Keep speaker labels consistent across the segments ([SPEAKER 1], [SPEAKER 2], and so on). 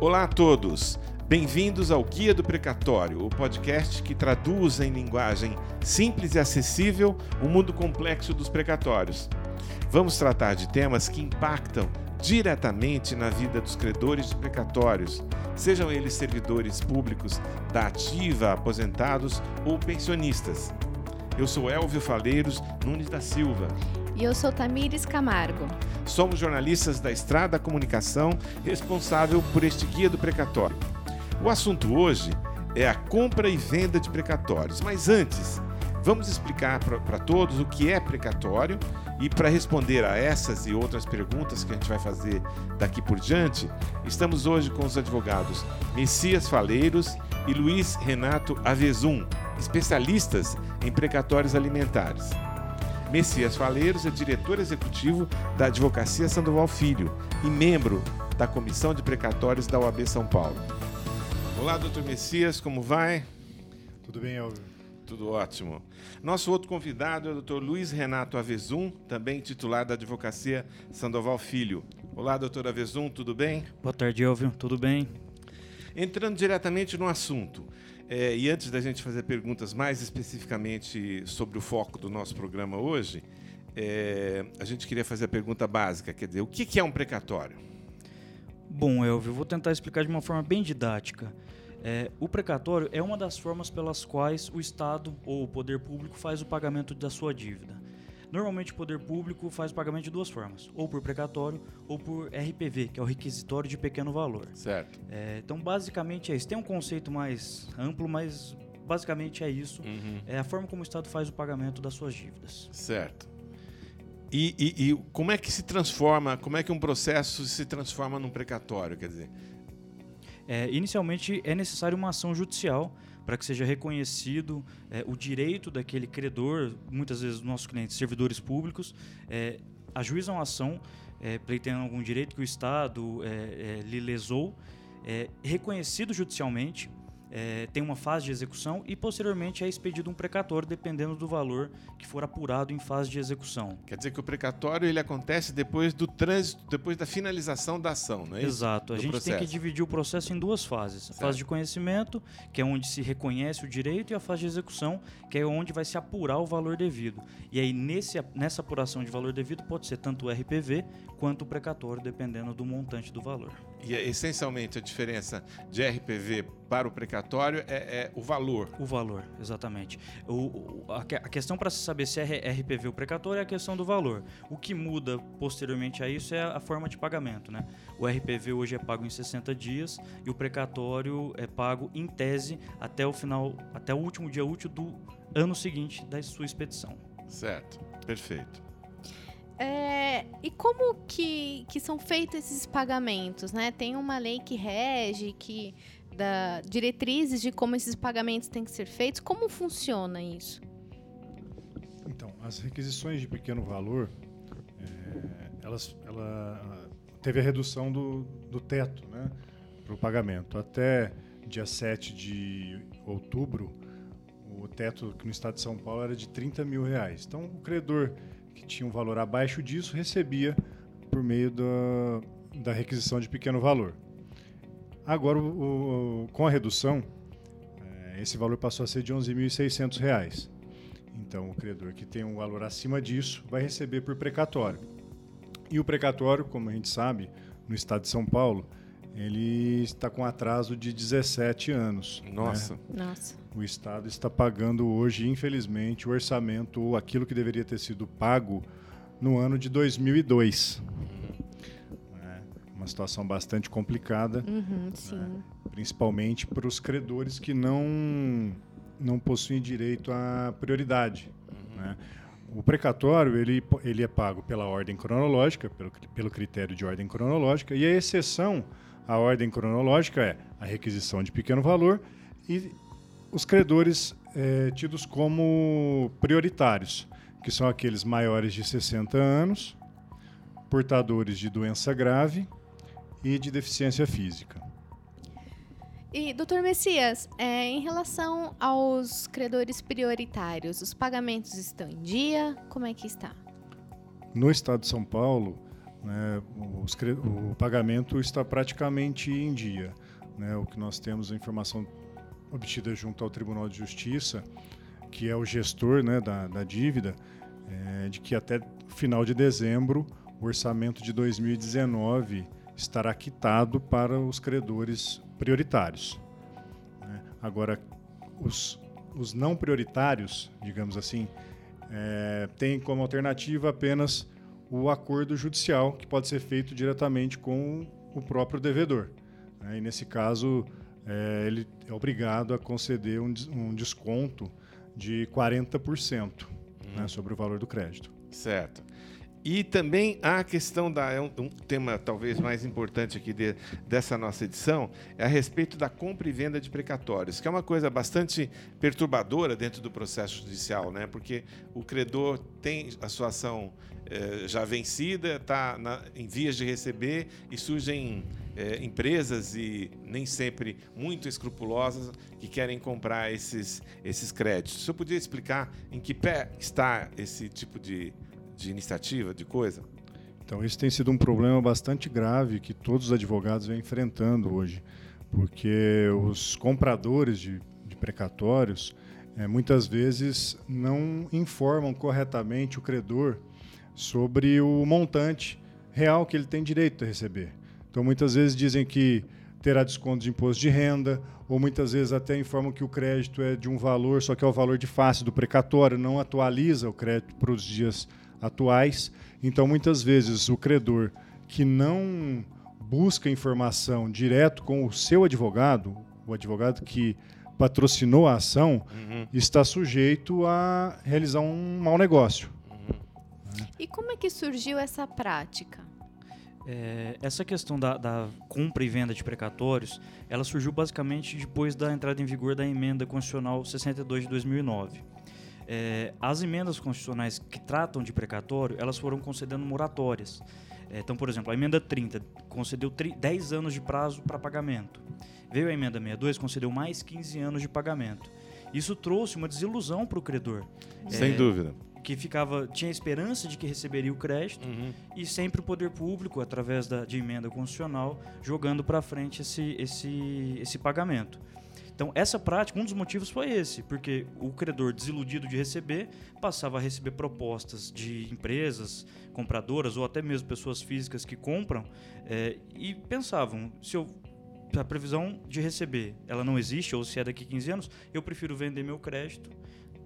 [SPEAKER 1] Olá a todos! Bem-vindos ao Guia do Precatório, o podcast que traduz em linguagem simples e acessível o mundo complexo dos precatórios. Vamos tratar de temas que impactam diretamente na vida dos credores de precatórios, sejam eles servidores públicos da ativa, aposentados ou pensionistas. Eu sou Elvio Faleiros Nunes da Silva.
[SPEAKER 2] E eu sou Tamires Camargo.
[SPEAKER 1] Somos jornalistas da Estrada Comunicação, responsável por este guia do precatório. O assunto hoje é a compra e venda de precatórios. Mas antes, vamos explicar para todos o que é precatório e para responder a essas e outras perguntas que a gente vai fazer daqui por diante, estamos hoje com os advogados Messias Faleiros e Luiz Renato Avezum, especialistas em precatórios alimentares. Messias Faleiros é diretor executivo da Advocacia Sandoval Filho e membro da Comissão de Precatórios da OAB São Paulo. Olá, doutor Messias, como vai?
[SPEAKER 3] Tudo bem, Elvio?
[SPEAKER 1] Tudo ótimo. Nosso outro convidado é o doutor Luiz Renato Avezum, também titular da Advocacia Sandoval Filho. Olá, doutor Avezum, tudo bem?
[SPEAKER 4] Boa tarde, Elvio. Tudo bem?
[SPEAKER 1] Entrando diretamente no assunto, é, e antes da gente fazer perguntas mais especificamente sobre o foco do nosso programa hoje, é, a gente queria fazer a pergunta básica, quer dizer, o que, que é um precatório?
[SPEAKER 4] Bom, Elvio, vou tentar explicar de uma forma bem didática. É, o precatório é uma das formas pelas quais o Estado ou o poder público faz o pagamento da sua dívida. Normalmente o poder público faz o pagamento de duas formas, ou por precatório ou por RPV, que é o requisitório de pequeno valor.
[SPEAKER 1] Certo.
[SPEAKER 4] É, então, basicamente é isso. Tem um conceito mais amplo, mas basicamente é isso.
[SPEAKER 1] Uhum.
[SPEAKER 4] É a forma como o Estado faz o pagamento das suas dívidas.
[SPEAKER 1] Certo. E, e, e como é que se transforma, como é que um processo se transforma num precatório, quer dizer?
[SPEAKER 4] É, inicialmente é necessário uma ação judicial para que seja reconhecido é, o direito daquele credor, muitas vezes nossos clientes, servidores públicos, é, ajuizam a ação é, pleiteando algum direito que o Estado é, é, lhe lesou, é, reconhecido judicialmente, é, tem uma fase de execução e posteriormente é expedido um precatório dependendo do valor que for apurado em fase de execução.
[SPEAKER 1] Quer dizer que o precatório ele acontece depois do trânsito, depois da finalização da ação, não é isso?
[SPEAKER 4] Exato. A
[SPEAKER 1] Do
[SPEAKER 4] gente
[SPEAKER 1] processo.
[SPEAKER 4] tem que dividir o processo em duas fases. A fase de conhecimento, que é onde se reconhece o direito, e a fase de execução, que é onde vai se apurar o valor devido. E aí, nesse, nessa apuração de valor devido, pode ser tanto o RPV quanto o precatório, dependendo do montante do valor.
[SPEAKER 1] E é, essencialmente a diferença de RPV para o precatório é, é o valor.
[SPEAKER 4] O valor, exatamente. O, a, a questão para se saber se é RPV ou precatório é a questão do valor. O que muda posteriormente a isso é a, a forma de pagamento. Né? O RPV hoje é pago em 60 dias e o precatório é pago em tese até o final, até o último dia útil do ano seguinte da sua expedição.
[SPEAKER 1] Certo. Perfeito.
[SPEAKER 2] É, e como que, que são feitos esses pagamentos, né? Tem uma lei que rege, que dá diretrizes de como esses pagamentos têm que ser feitos. Como funciona isso?
[SPEAKER 3] Então, as requisições de pequeno valor, é, elas, ela teve a redução do, do teto né, para o pagamento. Até dia 7 de outubro, o teto no estado de São Paulo era de 30 mil reais. Então, o credor que tinha um valor abaixo disso recebia por meio da, da requisição de pequeno valor. Agora, o- com a redução, é, esse valor passou a ser de 11.600 reais. Então, o credor que tem um valor acima disso vai receber por precatório. E o precatório, como a gente sabe, no estado de São Paulo, ele está com atraso de 17 anos. né?
[SPEAKER 1] Nossa.
[SPEAKER 2] Nossa.
[SPEAKER 3] O estado está pagando hoje, infelizmente, o orçamento ou aquilo que deveria ter sido pago no ano de 2002. É uma situação bastante complicada
[SPEAKER 2] Uhum, sim.
[SPEAKER 3] principalmente para os credores que não não possuem direito à prioridade. né? O precatório ele, ele é pago pela ordem cronológica, pelo, pelo critério de ordem cronológica, e a exceção à ordem cronológica é a requisição de pequeno valor e os credores eh, tidos como prioritários, que são aqueles maiores de 60 anos, portadores de doença grave e de deficiência física.
[SPEAKER 2] E, doutor Messias, é, em relação aos credores prioritários, os pagamentos estão em dia? Como é que está?
[SPEAKER 3] No estado de São Paulo, né, os o pagamento está praticamente em dia. né? O que nós temos a informação obtida junto ao Tribunal de Justiça, que é o gestor né, da, da dívida, é, de que até final de dezembro o orçamento de 2019 estará quitado para os credores prioritários. né? Agora, os, os não prioritários, digamos assim, é, têm como alternativa apenas o acordo judicial, que pode ser feito diretamente com o próprio devedor. né? E nesse caso, é, ele é obrigado a conceder um, um desconto de 40% né, sobre o valor do crédito.
[SPEAKER 1] Certo. E também a questão da. É um, um tema talvez mais importante aqui de- dessa nossa edição, é a respeito da compra e venda de precatórios, que é uma coisa bastante perturbadora dentro do processo judicial, né? Porque o credor tem a sua ação eh, já vencida, está em vias de receber e surgem eh, empresas e nem sempre muito escrupulosas que querem comprar esses, esses créditos. O senhor podia explicar em que pé está esse tipo de, de iniciativa, de coisa?
[SPEAKER 3] Então, isso tem sido um problema bastante grave que todos os advogados vêm enfrentando hoje, porque os compradores de, de precatórios eh, muitas vezes não informam corretamente o credor sobre o montante real que ele tem direito a receber. Então, muitas vezes dizem que terá desconto de imposto de renda, ou muitas vezes até informam que o crédito é de um valor, só que é o valor de face do precatório, não atualiza o crédito para os dias atuais. Então, muitas vezes, o credor que não busca informação direto com o seu advogado, o advogado que patrocinou a ação, está sujeito a realizar um mau negócio.
[SPEAKER 2] E como é que surgiu essa prática?
[SPEAKER 4] É, essa questão da, da compra e venda de precatórios, ela surgiu basicamente depois da entrada em vigor da emenda constitucional 62 de 2009. É, as emendas constitucionais que tratam de precatório, elas foram concedendo moratórias. É, então, por exemplo, a emenda 30 concedeu tri- 10 anos de prazo para pagamento. Veio a emenda 62, concedeu mais 15 anos de pagamento. Isso trouxe uma desilusão para o credor,
[SPEAKER 1] Sem
[SPEAKER 4] É,
[SPEAKER 1] dúvida.
[SPEAKER 4] que ficava tinha esperança de que receberia o crédito e sempre o poder público, através da, de emenda constitucional, jogando para frente esse, esse, esse pagamento. Então, essa prática, um dos motivos foi esse, porque o credor desiludido de receber passava a receber propostas de empresas compradoras ou até mesmo pessoas físicas que compram eh, e pensavam: se eu a previsão de receber ela não existe, ou se é daqui 15 anos, eu prefiro vender meu crédito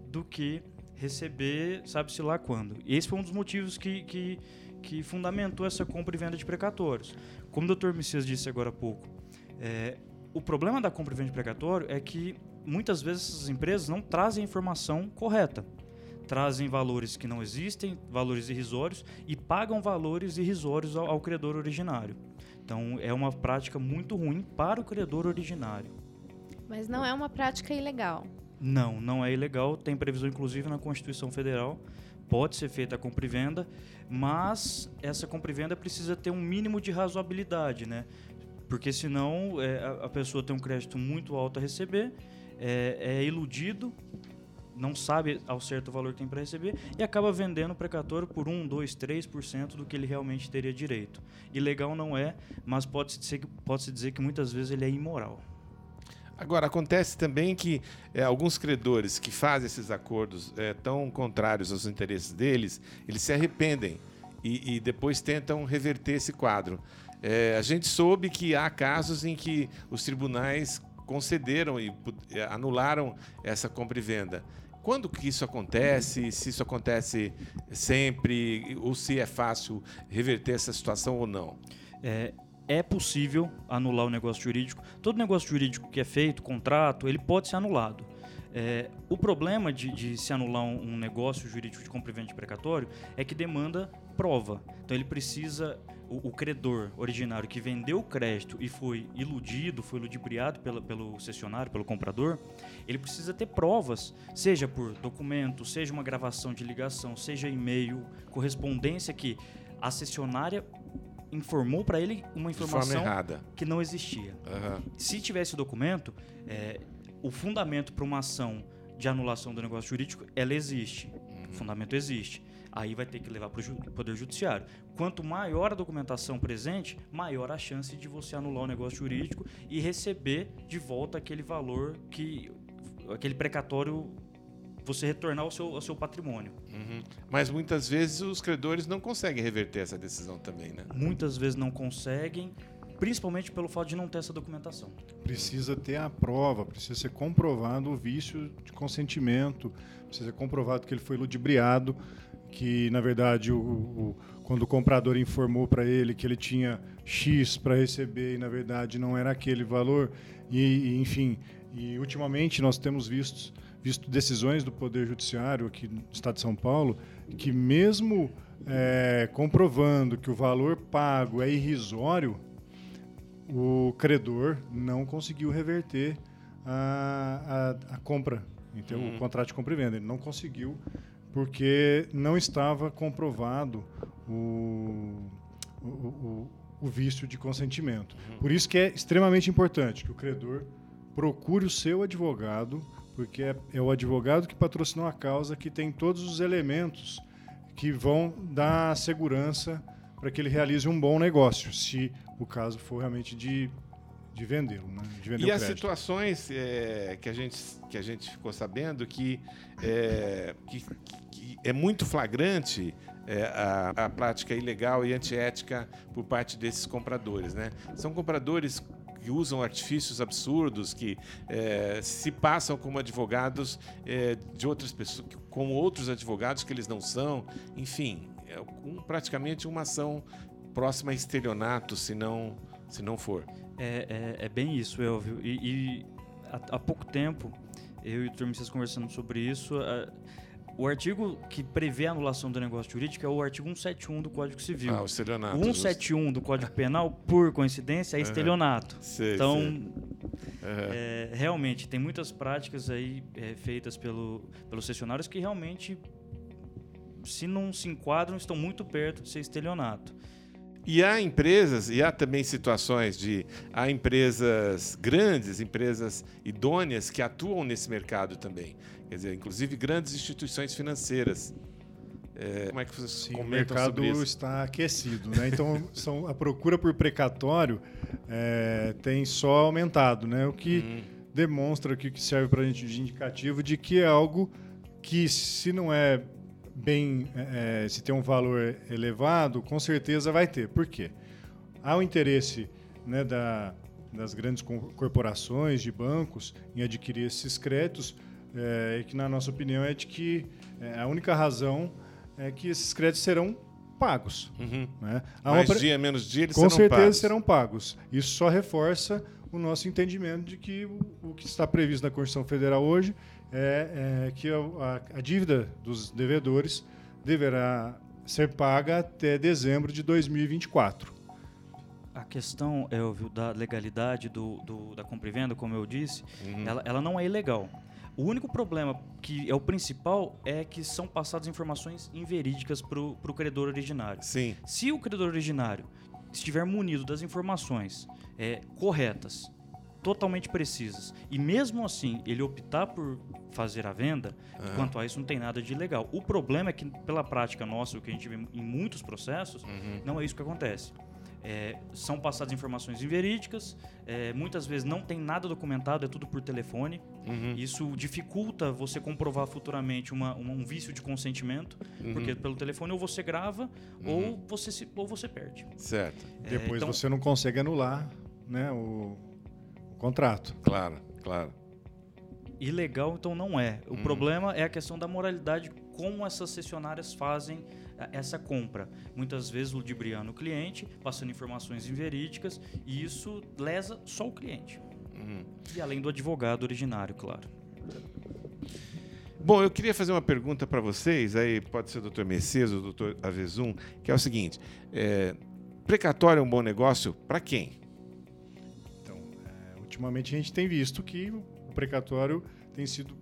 [SPEAKER 4] do que receber, sabe-se lá quando. E esse foi um dos motivos que, que, que fundamentou essa compra e venda de precatórios. Como o Dr. Messias disse agora há pouco, é, o problema da compra e venda de precatório é que muitas vezes essas empresas não trazem a informação correta. Trazem valores que não existem, valores irrisórios, e pagam valores irrisórios ao, ao credor originário. Então é uma prática muito ruim para o credor originário.
[SPEAKER 2] Mas não é uma prática ilegal.
[SPEAKER 4] Não, não é ilegal. Tem previsão, inclusive, na Constituição Federal. Pode ser feita a compra e venda, mas essa compra e venda precisa ter um mínimo de razoabilidade, né? Porque senão é, a, pessoa tem um crédito muito alto a receber, é, é iludido, não sabe ao certo o valor que tem para receber e acaba vendendo o precatório por 1, 2, 3% do que ele realmente teria direito. Ilegal não é, mas pode-se dizer, pode-se dizer que muitas vezes ele é imoral.
[SPEAKER 1] Agora, acontece também que é, alguns credores que fazem esses acordos é, tão contrários aos interesses deles, eles se arrependem e, e depois tentam reverter esse quadro. É, a gente soube que há casos em que os tribunais concederam e é, anularam essa compra e venda. Quando que isso acontece? Se isso acontece sempre? Ou se é fácil reverter essa situação ou não?
[SPEAKER 4] É, é possível anular o negócio jurídico. Todo negócio jurídico que é feito, contrato, ele pode ser anulado. É, o problema de, de se anular um negócio jurídico de compra e venda de precatório é que demanda prova. Então ele precisa, o, o credor originário que vendeu o crédito e foi iludido, foi ludibriado pela, pelo cessionário, pelo comprador, ele precisa ter provas, seja por documento, seja uma gravação de ligação, seja e-mail, correspondência que a cessionária informou para ele uma informação
[SPEAKER 1] errada.
[SPEAKER 4] que não existia.
[SPEAKER 1] Aham.
[SPEAKER 4] Se tivesse o documento, é, o fundamento para uma ação de anulação do negócio jurídico, ela existe. O fundamento existe. Aí vai ter que levar para o Poder Judiciário. Quanto maior a documentação presente, maior a chance de você anular o negócio jurídico e receber de volta aquele valor que aquele precatório você retornar ao seu, ao seu patrimônio.
[SPEAKER 1] Uhum. Mas muitas vezes os credores não conseguem reverter essa decisão também, né?
[SPEAKER 4] Muitas vezes não conseguem, principalmente pelo fato de não ter essa documentação.
[SPEAKER 3] Precisa ter a prova, precisa ser comprovado o vício de consentimento, precisa ser comprovado que ele foi ludibriado, que na verdade o, o quando o comprador informou para ele que ele tinha X para receber e na verdade não era aquele valor e, e enfim e ultimamente nós temos visto visto decisões do Poder Judiciário aqui no Estado de São Paulo, que mesmo é, comprovando que o valor pago é irrisório, o credor não conseguiu reverter a, a, a compra, então uhum. o contrato de compra e venda. Ele não conseguiu porque não estava comprovado o, o, o, o vício de consentimento. Uhum. Por isso que é extremamente importante que o credor procure o seu advogado porque é, é o advogado que patrocinou a causa que tem todos os elementos que vão dar segurança para que ele realize um bom negócio, se o caso for realmente de, de vendê-lo. Né?
[SPEAKER 1] Vender e as situações é, que, a gente, que a gente ficou sabendo que, é, que, que é muito flagrante é, a, a prática ilegal e antiética por parte desses compradores. Né? São compradores que usam artifícios absurdos, que é, se passam como advogados é, de outras pessoas, como outros advogados que eles não são. Enfim, é um, praticamente uma ação próxima a estelionato, se não, se não for.
[SPEAKER 4] É, é, é bem isso, Elvio. E, e há, há, pouco tempo, eu e o Turmices conversando sobre isso, o artigo que prevê a anulação do negócio jurídico é o artigo 171 do Código Civil.
[SPEAKER 1] Ah, o estelionato.
[SPEAKER 4] O 171 do Código Penal, por coincidência, é estelionato.
[SPEAKER 1] Sei,
[SPEAKER 4] então,
[SPEAKER 1] sei.
[SPEAKER 4] É, realmente, tem muitas práticas aí é, feitas pelo, pelos cessionários que realmente, se não se enquadram, estão muito perto de ser estelionato.
[SPEAKER 1] E há empresas, e há também situações de. Há empresas grandes, empresas idôneas que atuam nesse mercado também. Quer dizer, inclusive grandes instituições financeiras.
[SPEAKER 3] É, como é que vocês Sim, o mercado está aquecido, né? Então, são, a procura por precatório é, tem só aumentado, né? O que uhum. demonstra que serve para a gente de indicativo de que é algo que, se não é bem, é, se tem um valor elevado, com certeza vai ter. Por quê? Há o interesse né, da, das grandes corporações, de bancos, em adquirir esses créditos é, que na nossa opinião é de que é, a única razão é que esses créditos serão pagos.
[SPEAKER 1] Uhum. Né? Mais uma... dia, menos dia, eles
[SPEAKER 3] Com
[SPEAKER 1] serão
[SPEAKER 3] certeza
[SPEAKER 1] pagos.
[SPEAKER 3] serão pagos. Isso só reforça o nosso entendimento de que o, o que está previsto na Constituição Federal hoje é, é que a, a, dívida dos devedores deverá ser paga até dezembro de 2024.
[SPEAKER 4] A questão, Elvio, da legalidade do, do da compra e venda, como eu disse, uhum. ela, ela não é ilegal. O único problema, que é o principal, é que são passadas informações inverídicas para o credor originário.
[SPEAKER 1] Sim.
[SPEAKER 4] Se o credor originário estiver munido das informações é, corretas, totalmente precisas, e mesmo assim ele optar por fazer a venda, uhum. quanto a isso não tem nada de ilegal. O problema é que, pela prática nossa, o que a gente vê em muitos processos, uhum. não é isso que acontece. É, são passadas informações inverídicas, é, muitas vezes não tem nada documentado, é tudo por telefone. Uhum. Isso dificulta você comprovar futuramente uma, uma, um vício de consentimento, uhum. porque pelo telefone ou você grava uhum. ou, você se, ou você perde.
[SPEAKER 1] Certo.
[SPEAKER 3] É, Depois então, você não consegue anular né, o, o contrato.
[SPEAKER 1] Claro, claro.
[SPEAKER 4] Ilegal, então não é. O uhum. problema é a questão da moralidade, como essas cessionárias fazem essa compra. Muitas vezes ludibriando o cliente, passando informações inverídicas, e isso lesa só o cliente. Uhum. E além do advogado originário, claro.
[SPEAKER 1] Bom, eu queria fazer uma pergunta para vocês, aí pode ser o doutor Messias ou o doutor Avezum, que é o seguinte: é, precatório é um bom negócio para quem?
[SPEAKER 3] Ultimamente a gente tem visto que o precatório tem sido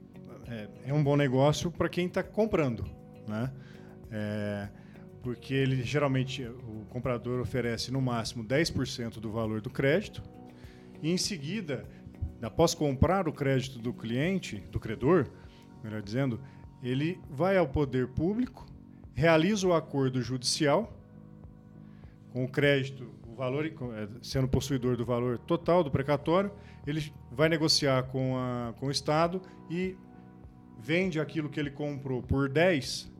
[SPEAKER 3] é, é um bom negócio para quem está comprando, né? É, porque ele geralmente o comprador oferece no máximo 10% do valor do crédito e em seguida, após comprar o crédito do cliente, do credor, melhor dizendo, ele vai ao poder público realiza o acordo judicial com o crédito, o valor é, sendo possuidor do valor total do precatório, ele vai negociar com, a, com o Estado e vende aquilo que ele comprou por 10,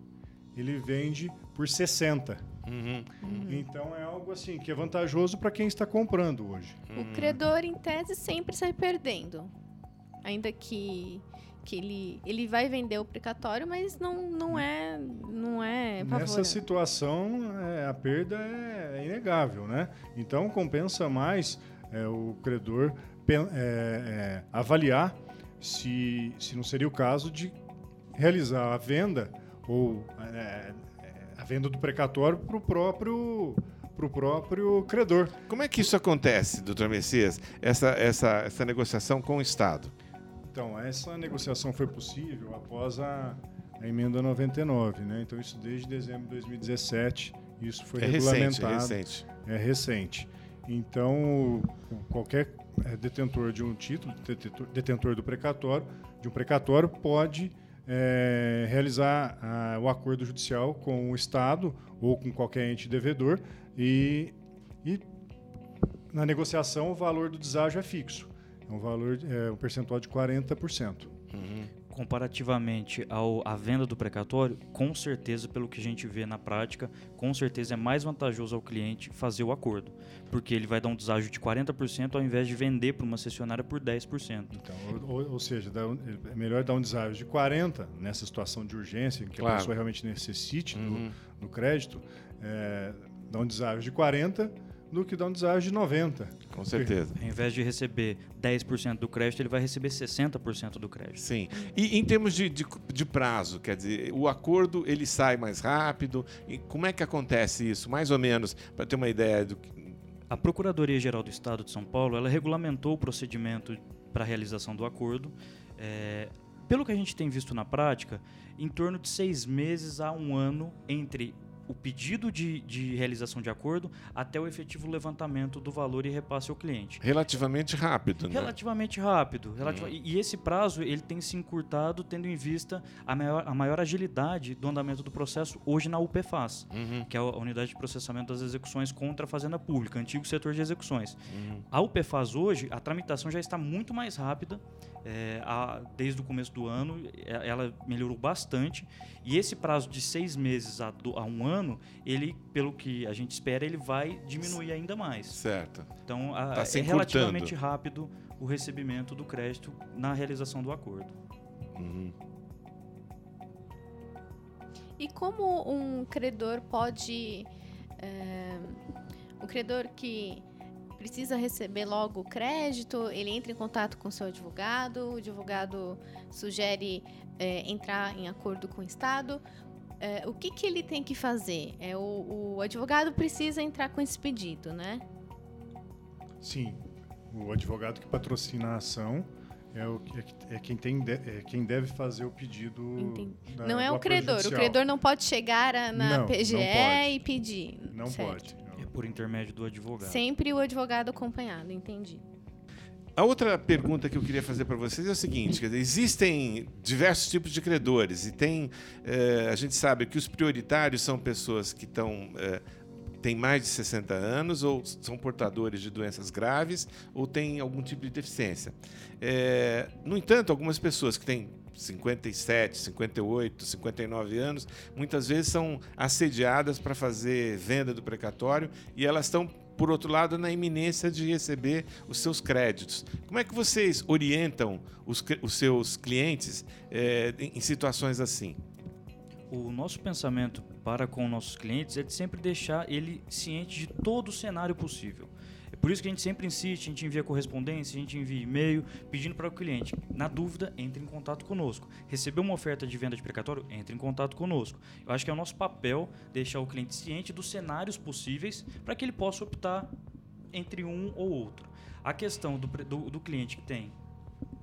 [SPEAKER 3] ele vende por 60. Uhum. Uhum. Então é algo assim que é vantajoso para quem está comprando hoje.
[SPEAKER 2] O credor, em tese, sempre sai perdendo. Ainda que que ele, ele vai vender o precatório, mas não, não é não é
[SPEAKER 3] Nessa situação, é, a perda é, é, inegável, né? Então compensa mais é, o credor é, é, avaliar se, se não seria o caso de realizar a venda ou é, a venda do precatório para o próprio para o próprio credor.
[SPEAKER 1] Como é que isso acontece, doutor Messias, essa, essa, essa negociação com o Estado?
[SPEAKER 3] Então, essa negociação foi possível após a, a emenda 99, né? Então, isso desde dezembro de 2017, isso foi
[SPEAKER 1] é
[SPEAKER 3] regulamentado.
[SPEAKER 1] Recente, é recente.
[SPEAKER 3] É recente. Então, qualquer é, detentor de um título, detentor do precatório, de um precatório, pode é, realizar a, o acordo judicial com o Estado ou com qualquer ente devedor e, e na negociação o valor do deságio é fixo. Um valor, é um percentual de 40%.
[SPEAKER 4] Uhum. Comparativamente ao, à venda do precatório, com certeza, pelo que a gente vê na prática, com certeza é mais vantajoso ao cliente fazer o acordo. Porque ele vai dar um deságio de 40% ao invés de vender para uma cessionária por 10%.
[SPEAKER 3] Então, ou, ou seja, é melhor dar um deságio de 40% nessa situação de urgência, em que claro. a pessoa realmente necessite uhum. do, do, crédito, é, dar um deságio de 40% do que dá um deságio de 90.
[SPEAKER 1] Com certeza.
[SPEAKER 4] Ao invés de receber 10% do crédito, ele vai receber 60% do crédito.
[SPEAKER 1] Sim. E em termos de, de, de, prazo, quer dizer, o acordo ele sai mais rápido? E como é que acontece isso? Mais ou menos, para ter uma ideia do que...
[SPEAKER 4] A Procuradoria-Geral do Estado de São Paulo, ela regulamentou o procedimento para a realização do acordo. É, pelo que a gente tem visto na prática, em torno de seis meses a um ano entre o pedido de, de realização de acordo até o efetivo levantamento do valor e repasse ao cliente.
[SPEAKER 1] Relativamente rápido, né?
[SPEAKER 4] Relativamente rápido. Relativa... Uhum. E, esse prazo ele tem se encurtado tendo em vista a maior, a maior agilidade do andamento do processo hoje na UPFAS, uhum. que é a Unidade de Processamento das Execuções contra a Fazenda Pública, antigo setor de execuções. Uhum. A UPFAS hoje, a tramitação já está muito mais rápida é, a, desde o começo do ano, é, ela melhorou bastante. E esse prazo de seis meses a, do, a, um ano, ele, pelo que a gente espera, ele vai diminuir ainda mais.
[SPEAKER 1] Certo.
[SPEAKER 4] Então, a, tá é relativamente rápido o recebimento do crédito na realização do acordo. Uhum.
[SPEAKER 2] E como um credor pode. É, um credor que precisa receber logo o crédito, ele entra em contato com o seu advogado, o advogado sugere é, entrar em acordo com o Estado. É, o que, que ele tem que fazer? É, o, o advogado precisa entrar com esse pedido, né?
[SPEAKER 3] Sim. O advogado que patrocina a ação é, o, é, é quem, tem, é quem deve fazer o pedido.
[SPEAKER 2] Da, não é o credor. Judicial. O credor não pode chegar a, na não, PGE não e pedir.
[SPEAKER 3] Não certo. pode
[SPEAKER 4] por intermédio do advogado.
[SPEAKER 2] Sempre o advogado acompanhado, entendi.
[SPEAKER 1] A outra pergunta que eu queria fazer para vocês é o seguinte: dizer, existem diversos tipos de credores e tem, eh, a gente sabe que os prioritários são pessoas que estão eh, têm mais de 60 anos ou são portadores de doenças graves ou têm algum tipo de deficiência. Eh, no entanto, algumas pessoas que têm 57, 58, 59 anos, muitas vezes são assediadas para fazer venda do precatório e elas estão, por outro lado, na iminência de receber os seus créditos. Como é que vocês orientam os, os seus clientes é, em situações assim?
[SPEAKER 4] O nosso pensamento para com nossos clientes é de sempre deixar ele ciente de todo o cenário possível. Por isso que a gente sempre insiste, a gente envia correspondência, a gente envia e-mail pedindo para o cliente. Na dúvida, entre em contato conosco. Recebeu uma oferta de venda de precatório? Entre em contato conosco. Eu acho que é o nosso papel deixar o cliente ciente dos cenários possíveis para que ele possa optar entre um ou outro. A questão do, do, do cliente que tem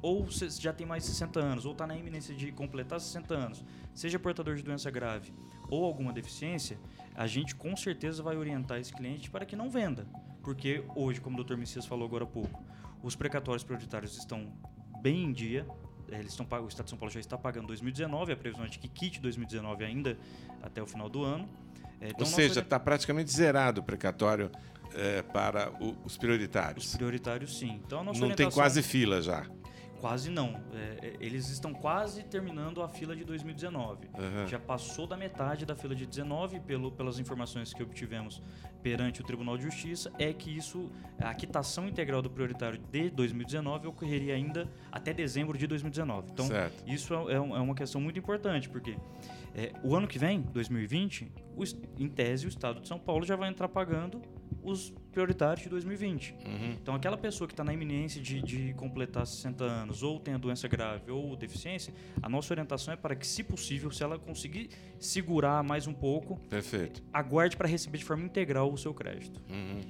[SPEAKER 4] ou já tem mais de 60 anos, ou está na iminência de completar 60 anos, seja portador de doença grave ou alguma deficiência, a gente com certeza vai orientar esse cliente para que não venda. Porque hoje, como o Dr. Messias falou agora há pouco, os precatórios prioritários estão bem em dia, eles estão o Estado de São Paulo já está pagando 2019, a previsão é de que quite 2019 ainda até o final do ano.
[SPEAKER 1] É, então, Ou seja, está praticamente zerado o precatório é, para o, os prioritários.
[SPEAKER 4] Os prioritários, sim.
[SPEAKER 1] Então, Não tem quase fila já.
[SPEAKER 4] Quase não. É, é eles estão quase terminando a fila de 2019. Uhum. Já passou da metade da fila de 19, pelo, pelas informações que obtivemos perante o Tribunal de Justiça, é que isso, a quitação integral do prioritário de 2019 ocorreria ainda até dezembro de 2019. Então, certo. isso é, é, é uma questão muito importante, porque é, o ano que vem, 2020, o, em tese, o Estado de São Paulo já vai entrar pagando os prioritários de 2020. Uhum. Então, aquela pessoa que está na iminência de, de, completar 60 anos, ou tem a doença grave, ou deficiência, a nossa orientação é para que, se possível, se ela conseguir segurar mais um pouco,
[SPEAKER 1] Perfeito.
[SPEAKER 4] aguarde para receber de forma integral o seu crédito.
[SPEAKER 3] Uhum.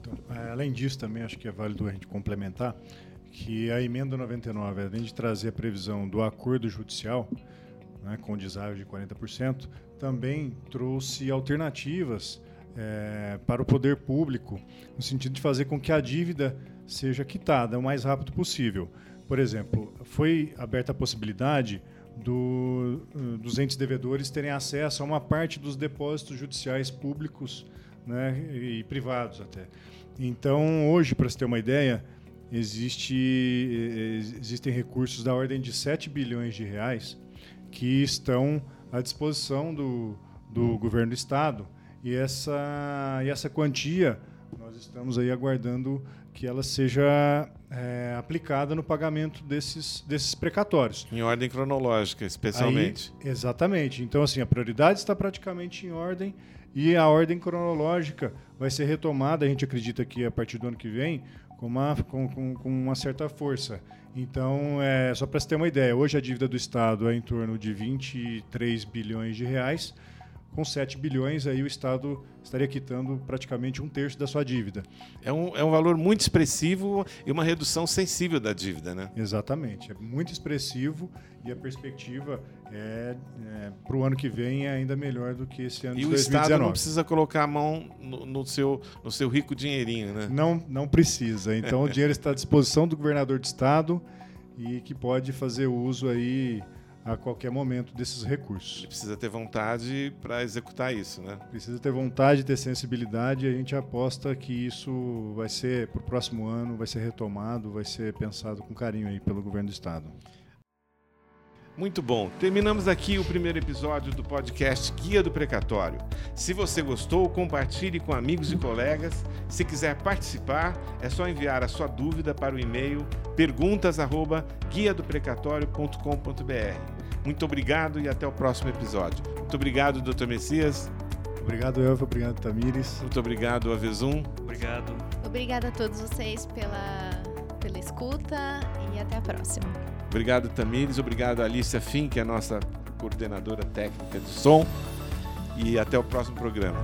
[SPEAKER 3] Então, é, além disso, também acho que é válido a gente complementar que a emenda 99, além de trazer a previsão do acordo judicial, né, com deságio de 40%, também trouxe alternativas é, para o poder público, no sentido de fazer com que a dívida seja quitada o mais rápido possível. Por exemplo, foi aberta a possibilidade do, dos entes devedores terem acesso a uma parte dos depósitos judiciais públicos né, e privados até. Então, hoje, para você ter uma ideia, existe, existem recursos da ordem de 7 bilhões de reais que estão à disposição do, do governo do Estado e essa, e essa quantia, nós estamos aí aguardando que ela seja é, aplicada no pagamento desses, desses precatórios.
[SPEAKER 1] Em ordem cronológica, especialmente.
[SPEAKER 3] Aí, exatamente. Então, assim, a prioridade está praticamente em ordem e a ordem cronológica vai ser retomada, a gente acredita que a partir do ano que vem, com uma, com, com, com uma certa força. Então, é, só para você ter uma ideia, hoje a dívida do Estado é em torno de 23 bilhões de reais com 7 bilhões, aí o Estado estaria quitando praticamente um terço da sua dívida.
[SPEAKER 1] É um, é um valor muito expressivo e uma redução sensível da dívida, né?
[SPEAKER 3] Exatamente. É muito expressivo e a perspectiva é, é para o ano que vem é ainda melhor do que esse ano
[SPEAKER 1] e
[SPEAKER 3] de 2019.
[SPEAKER 1] E o Estado não precisa colocar a mão no, no, seu, no seu rico dinheirinho, né?
[SPEAKER 3] Não, não precisa. Então o dinheiro está à disposição do governador de Estado e que pode fazer uso aí a qualquer momento desses recursos.
[SPEAKER 1] Ele precisa ter vontade para executar isso, né?
[SPEAKER 3] Precisa ter vontade, ter sensibilidade e a gente aposta que isso vai ser, para o próximo ano, vai ser retomado, vai ser pensado com carinho aí pelo governo do Estado.
[SPEAKER 1] Muito bom. Terminamos aqui o primeiro episódio do podcast Guia do Precatório. Se você gostou, compartilhe com amigos e colegas. Se quiser participar, é só enviar a sua dúvida para o e-mail perguntas@guiadoprecatório.com.br. Muito obrigado e até o próximo episódio. Muito obrigado, Dr. Messias.
[SPEAKER 3] Obrigado, Elva. Obrigado, Tamires.
[SPEAKER 1] Muito obrigado, Avezum.
[SPEAKER 4] Obrigado.
[SPEAKER 2] Obrigada a todos vocês pela, pela escuta e até a próxima.
[SPEAKER 1] Obrigado, Tamires. Obrigado, Alicia Fim, que é a nossa coordenadora técnica de som. E até o próximo programa.